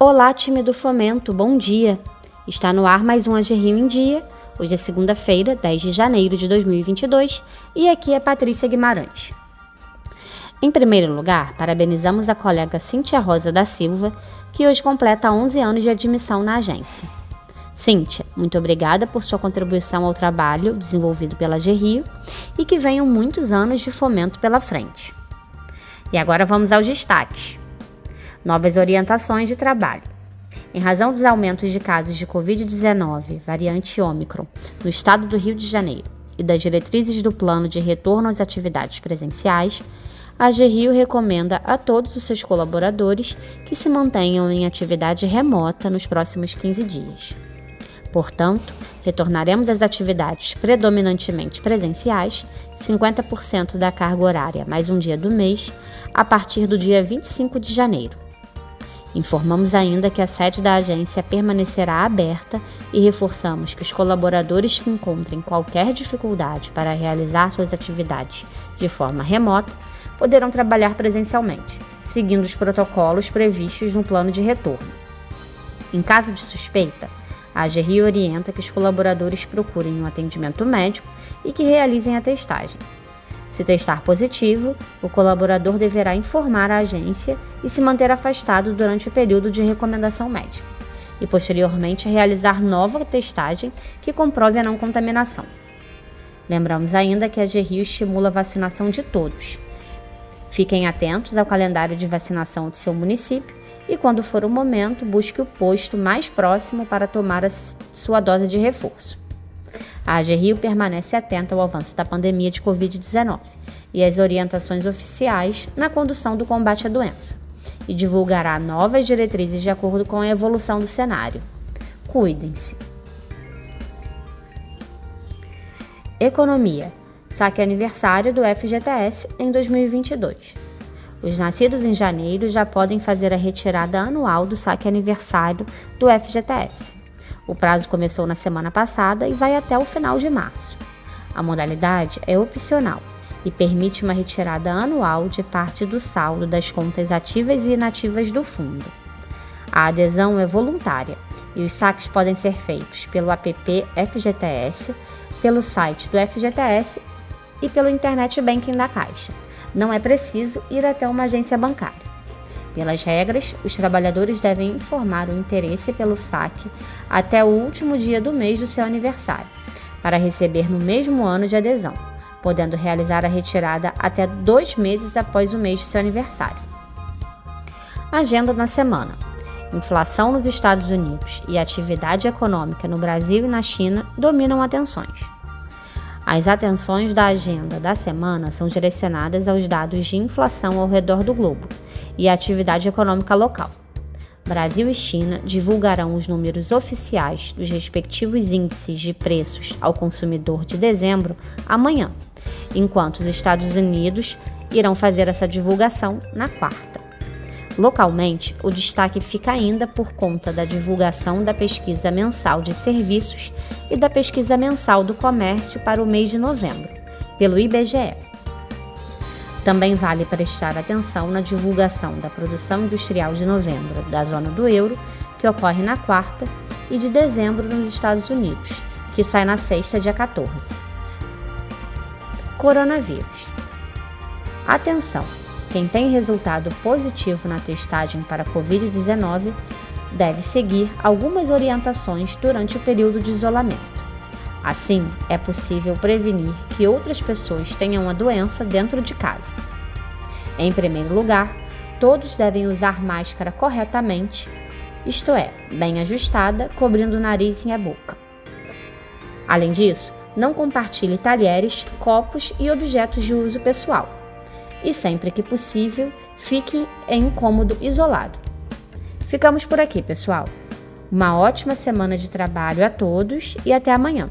Olá, time do Fomento, bom dia! Está no ar mais um AG Rio em Dia. Hoje é segunda-feira, 10 de janeiro de 2022 e aqui é Patrícia Guimarães. Em primeiro lugar, parabenizamos a colega Cíntia Rosa da Silva, que hoje completa 11 anos de admissão na agência. Cíntia, muito obrigada por sua contribuição ao trabalho desenvolvido pela Rio e que venham muitos anos de fomento pela frente. E agora vamos aos destaques. Novas orientações de trabalho. Em razão dos aumentos de casos de Covid-19, variante Ômicron, no estado do Rio de Janeiro e das diretrizes do plano de retorno às atividades presenciais, a GRIO recomenda a todos os seus colaboradores que se mantenham em atividade remota nos próximos 15 dias. Portanto, retornaremos às atividades predominantemente presenciais, 50% da carga horária mais um dia do mês, a partir do dia 25 de janeiro. Informamos ainda que a sede da agência permanecerá aberta e reforçamos que os colaboradores que encontrem qualquer dificuldade para realizar suas atividades de forma remota poderão trabalhar presencialmente, seguindo os protocolos previstos no plano de retorno. Em caso de suspeita, a AGRI orienta que os colaboradores procurem um atendimento médico e que realizem a testagem. Se testar positivo, o colaborador deverá informar a agência e se manter afastado durante o período de recomendação médica, e posteriormente realizar nova testagem que comprove a não contaminação. Lembramos ainda que a GRIO estimula a vacinação de todos. Fiquem atentos ao calendário de vacinação de seu município e, quando for o momento, busque o posto mais próximo para tomar a sua dose de reforço. A AGRIO permanece atenta ao avanço da pandemia de Covid-19 e às orientações oficiais na condução do combate à doença e divulgará novas diretrizes de acordo com a evolução do cenário. Cuidem-se. Economia. Saque aniversário do FGTS em 2022. Os nascidos em janeiro já podem fazer a retirada anual do saque aniversário do FGTS. O prazo começou na semana passada e vai até o final de março. A modalidade é opcional e permite uma retirada anual de parte do saldo das contas ativas e inativas do fundo. A adesão é voluntária e os saques podem ser feitos pelo app FGTS, pelo site do FGTS e pelo Internet Banking da Caixa. Não é preciso ir até uma agência bancária. Pelas regras, os trabalhadores devem informar o interesse pelo saque até o último dia do mês do seu aniversário, para receber no mesmo ano de adesão, podendo realizar a retirada até dois meses após o mês de seu aniversário. Agenda na semana: inflação nos Estados Unidos e atividade econômica no Brasil e na China dominam atenções. As atenções da agenda da semana são direcionadas aos dados de inflação ao redor do globo e à atividade econômica local. Brasil e China divulgarão os números oficiais dos respectivos índices de preços ao consumidor de dezembro amanhã, enquanto os Estados Unidos irão fazer essa divulgação na quarta. Localmente, o destaque fica ainda por conta da divulgação da pesquisa mensal de serviços e da pesquisa mensal do comércio para o mês de novembro, pelo IBGE. Também vale prestar atenção na divulgação da produção industrial de novembro da zona do euro, que ocorre na quarta, e de dezembro nos Estados Unidos, que sai na sexta, dia 14. Coronavírus. Atenção! Quem tem resultado positivo na testagem para Covid-19 deve seguir algumas orientações durante o período de isolamento. Assim, é possível prevenir que outras pessoas tenham a doença dentro de casa. Em primeiro lugar, todos devem usar máscara corretamente, isto é, bem ajustada, cobrindo o nariz e a boca. Além disso, não compartilhe talheres, copos e objetos de uso pessoal e, sempre que possível, fique em um cômodo isolado. Ficamos por aqui, pessoal. Uma ótima semana de trabalho a todos e até amanhã.